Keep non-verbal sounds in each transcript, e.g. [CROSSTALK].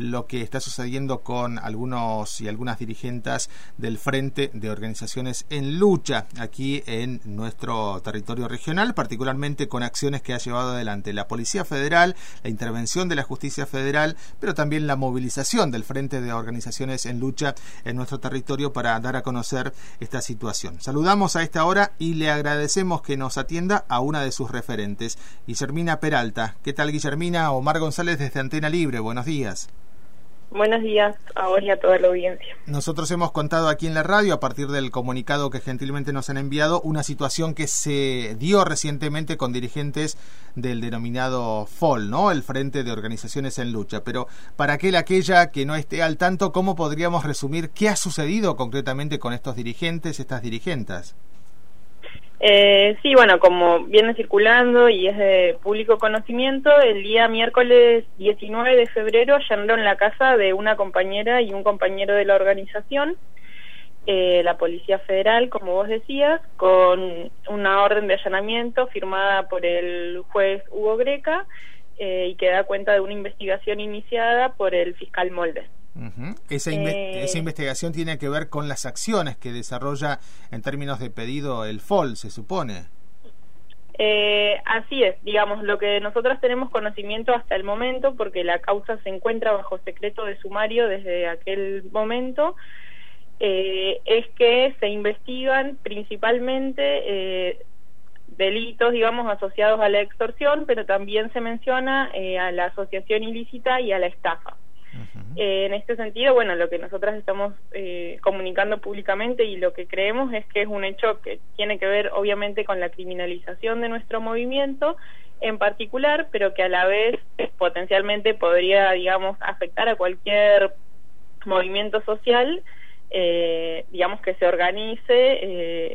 lo que está sucediendo con algunos y algunas dirigentes del Frente de Organizaciones en Lucha aquí en nuestro territorio regional, particularmente con acciones que ha llevado adelante la Policía Federal, la intervención de la Justicia Federal, pero también la movilización del Frente de Organizaciones en Lucha en nuestro territorio para dar a conocer esta situación. Saludamos a esta hora y le agradecemos que nos atienda a una de sus referentes, Guillermina Peralta. ¿Qué tal, Guillermina? Omar González desde Antena Libre. Buenos días. Buenos días a vos y a toda la audiencia. Nosotros hemos contado aquí en la radio, a partir del comunicado que gentilmente nos han enviado, una situación que se dio recientemente con dirigentes del denominado FOL, ¿no? El Frente de Organizaciones en Lucha. Pero para aquel, aquella que no esté al tanto, ¿cómo podríamos resumir qué ha sucedido concretamente con estos dirigentes, estas dirigentes? Eh, sí, bueno, como viene circulando y es de público conocimiento, el día miércoles 19 de febrero allanaron la casa de una compañera y un compañero de la organización, eh, la Policía Federal, como vos decías, con una orden de allanamiento firmada por el juez Hugo Greca eh, y que da cuenta de una investigación iniciada por el fiscal Moldes. Esa, eh, esa, investigación tiene que ver con las acciones que desarrolla en términos de pedido el FOL, se supone. Eh, así es, digamos, lo que nosotros tenemos conocimiento hasta el momento, porque la causa se encuentra bajo secreto de sumario desde aquel momento, eh, es que se investigan principalmente eh, delitos, digamos, asociados a la extorsión, pero también se menciona eh, a la asociación ilícita y a la estafa. Eh, en este sentido, bueno, lo que nosotras estamos eh, comunicando públicamente y lo que creemos es que es un hecho que tiene que ver, obviamente, con la criminalización de nuestro movimiento en particular, pero que a la vez potencialmente podría, digamos, afectar a cualquier movimiento social, digamos, que se organice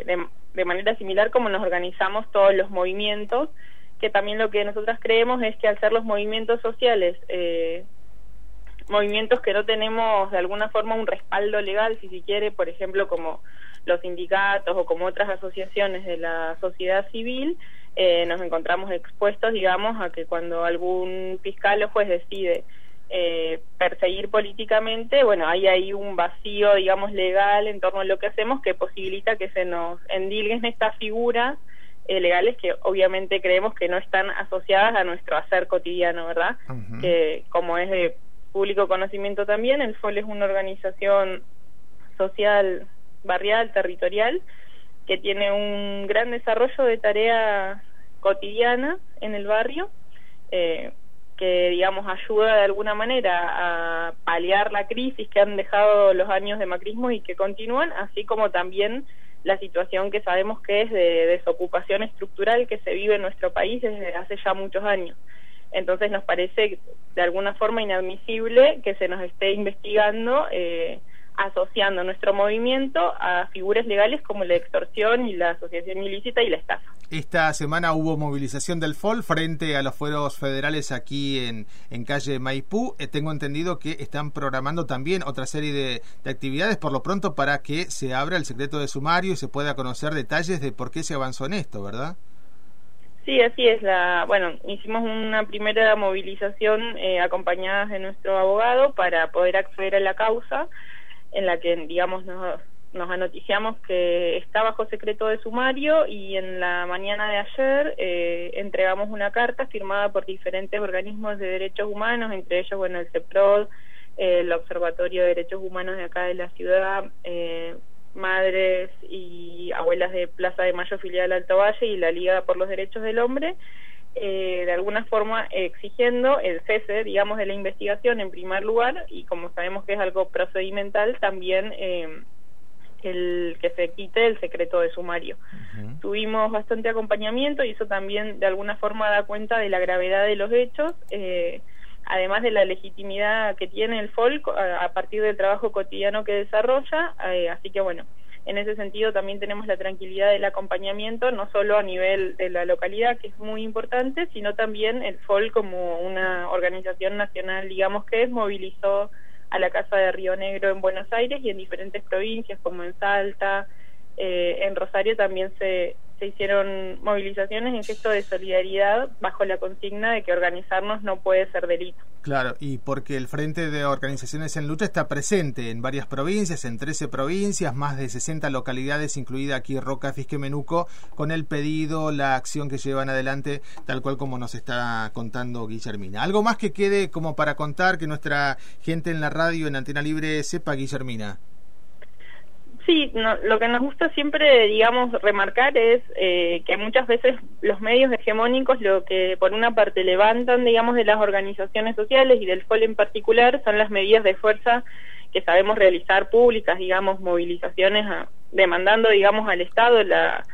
de de manera similar como nos organizamos todos los movimientos, que también lo que nosotras creemos es que al ser los movimientos sociales, eh, movimientos que no tenemos de alguna forma un respaldo legal, si se quiere, por ejemplo, como los sindicatos o como otras asociaciones de la sociedad civil, eh, nos encontramos expuestos, digamos, a que cuando algún fiscal o juez decide eh, perseguir políticamente, bueno, hay ahí un vacío, digamos, legal en torno a lo que hacemos que posibilita que se nos endilguen estas figuras eh, legales que obviamente creemos que no están asociadas a nuestro hacer cotidiano, ¿verdad? Que como es de público conocimiento también, el FOL es una organización social barrial, territorial, que tiene un gran desarrollo de tarea cotidiana en el barrio. Eh, que digamos ayuda de alguna manera a paliar la crisis que han dejado los años de macrismo y que continúan, así como también la situación que sabemos que es de desocupación estructural que se vive en nuestro país desde hace ya muchos años. Entonces nos parece de alguna forma inadmisible que se nos esté investigando eh, asociando nuestro movimiento a figuras legales como la extorsión y la asociación ilícita y la estafa. Esta semana hubo movilización del FOL frente a los fueros federales aquí en, en calle Maipú. Eh, tengo entendido que están programando también otra serie de, actividades por lo pronto para que se abra el secreto de sumario y se pueda conocer detalles de por qué se avanzó en esto, ¿verdad? Sí, así es. La, bueno, hicimos una primera movilización eh, acompañadas de nuestro abogado para poder acceder a la causa en la que, digamos, nos, nos anoticiamos que está bajo secreto de sumario y en la mañana de ayer eh, entregamos una carta firmada por diferentes organismos de derechos humanos, entre ellos, bueno, el CEPROD, el Observatorio de Derechos Humanos de acá de la ciudad, eh, madres y abuelas de Plaza de Mayo filial Alto Valle y la Liga por los Derechos del Hombre, eh, de alguna forma exigiendo el cese, digamos, de la investigación en primer lugar y como sabemos que es algo procedimental, también eh, el que se quite el secreto de sumario. Tuvimos bastante acompañamiento y eso también de alguna forma da cuenta de la gravedad de los hechos, eh, además de la legitimidad que tiene el FOLC a, partir del trabajo cotidiano que desarrolla, así que bueno, en ese sentido también tenemos la tranquilidad del acompañamiento, no solo a nivel de la localidad, que es muy importante, sino también el FOL como una organización nacional, digamos que es, movilizó a la Casa de Río Negro en Buenos Aires y en diferentes provincias como en Salta, eh, en Rosario también se, se hicieron movilizaciones en gesto de solidaridad bajo la consigna de que organizarnos no puede ser delito. Claro, y porque el Frente de Organizaciones en Lucha está presente en varias provincias, en 13 provincias, más de 60 localidades, incluida aquí Roca, Fisque, Menuco, con el pedido, la acción que llevan adelante, tal cual como nos está contando Guillermina. ¿Algo más que quede como para contar que nuestra gente en la radio, en Antena Libre, sepa, Guillermina? Sí, lo que nos gusta siempre, digamos, remarcar es eh, que muchas veces los medios hegemónicos lo que por una parte levantan, digamos, de las organizaciones sociales y del FOL en particular son las medidas de fuerza que sabemos realizar públicas, digamos, movilizaciones demandando, digamos, al Estado la,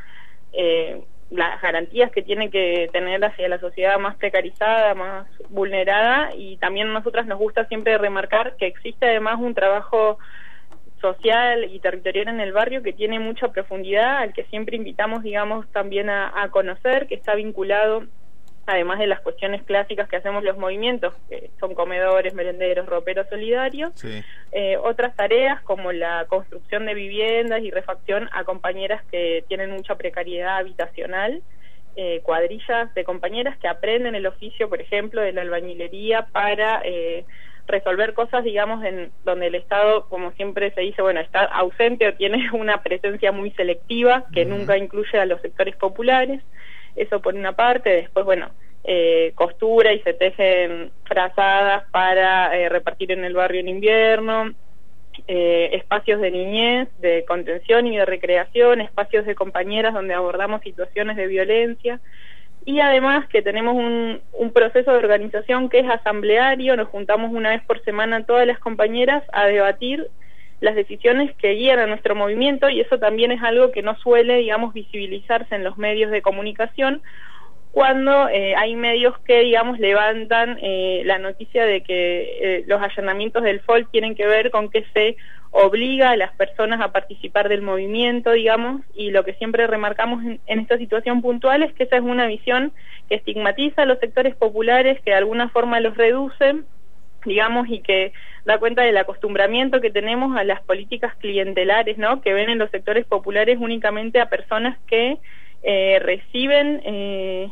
eh, las garantías que tiene que tener hacia la sociedad más precarizada, más vulnerada y también a nosotras nos gusta siempre remarcar que existe además un trabajo social y territorial en el barrio que tiene mucha profundidad, al que siempre invitamos, digamos, también a, conocer, que está vinculado, además de las cuestiones clásicas que hacemos los movimientos, que son comedores, merenderos, roperos solidarios, eh, otras tareas como la construcción de viviendas y refacción a compañeras que tienen mucha precariedad habitacional. Eh, cuadrillas de compañeras que aprenden el oficio, por ejemplo, de la albañilería para eh, resolver cosas, digamos, en donde el Estado, como siempre se dice, bueno, está ausente o tiene [LAUGHS] una presencia muy selectiva que nunca incluye a los sectores populares. Eso por una parte. Después, bueno, eh, costura y se tejen frazadas para eh, repartir en el barrio en invierno. Eh, espacios de niñez, de contención y de recreación, espacios de compañeras donde abordamos situaciones de violencia y además que tenemos un, un, proceso de organización que es asambleario, nos juntamos una vez por semana todas las compañeras a debatir las decisiones que guían a nuestro movimiento y eso también es algo que no suele, digamos, visibilizarse en los medios de comunicación cuando eh, hay medios que, digamos, levantan eh, la noticia de que eh, los allanamientos del FOL tienen que ver con que se obliga a las personas a participar del movimiento, digamos, y lo que siempre remarcamos en, esta situación puntual es que esa es una visión que estigmatiza a los sectores populares, que de alguna forma los reduce, digamos, y que da cuenta del acostumbramiento que tenemos a las políticas clientelares, ¿no? Que ven en los sectores populares únicamente a personas que eh, reciben eh,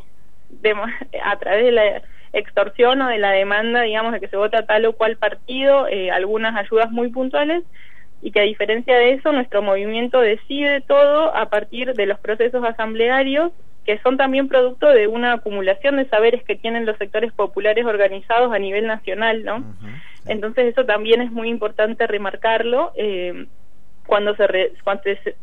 [LAUGHS] a través de la extorsión o de la demanda, digamos, de que se vota tal o cual partido, eh, algunas ayudas muy puntuales y que a diferencia de eso nuestro movimiento decide todo a partir de los procesos asamblearios que son también producto de una acumulación de saberes que tienen los sectores populares organizados a nivel nacional, ¿no? Entonces eso también es muy importante remarcarlo eh, cuando se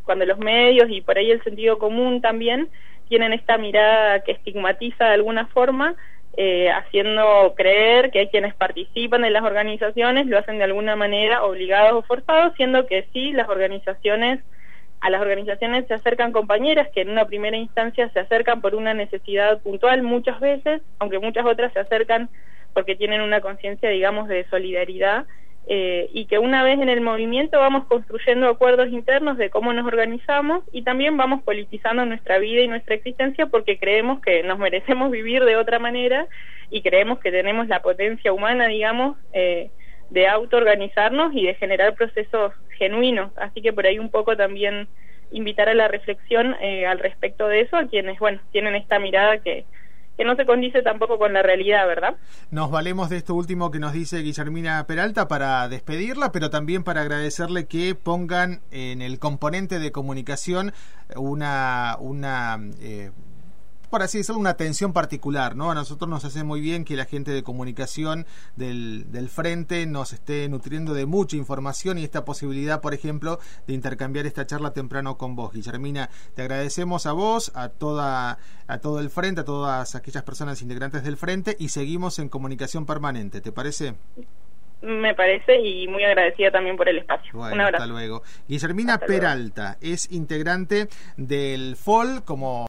cuando, los medios y por ahí el sentido común también tienen esta mirada que estigmatiza de alguna forma eh, haciendo creer que hay quienes participan en las organizaciones lo hacen de alguna manera obligados o forzados, siendo que sí, las organizaciones, a las organizaciones se acercan compañeras que en una primera instancia se acercan por una necesidad puntual muchas veces, aunque muchas otras se acercan porque tienen una conciencia, digamos, de solidaridad eh, y que una vez en el movimiento vamos construyendo acuerdos internos de cómo nos organizamos y también vamos politizando nuestra vida y nuestra existencia porque creemos que nos merecemos vivir de otra manera y creemos que tenemos la potencia humana, digamos, eh, de autoorganizarnos y de generar procesos genuinos. Así que por ahí un poco también invitar a la reflexión eh, al respecto de eso a quienes, bueno, tienen esta mirada que que no se condice tampoco con la realidad, ¿verdad? Nos valemos de esto último que nos dice Guillermina Peralta para despedirla, pero también para agradecerle que pongan en el componente de comunicación una, una eh, por así decirlo, una atención particular, ¿no? A nosotros nos hace muy bien que la gente de comunicación del, del frente nos esté nutriendo de mucha información y esta posibilidad, por ejemplo, de intercambiar esta charla temprano con vos. Guillermina, te agradecemos a vos, a toda, a todo el frente, a todas aquellas personas integrantes del frente y seguimos en comunicación permanente, ¿te parece? Me parece y muy agradecida también por el espacio. Un abrazo. Hasta luego. Guillermina Peralta es integrante del FOL como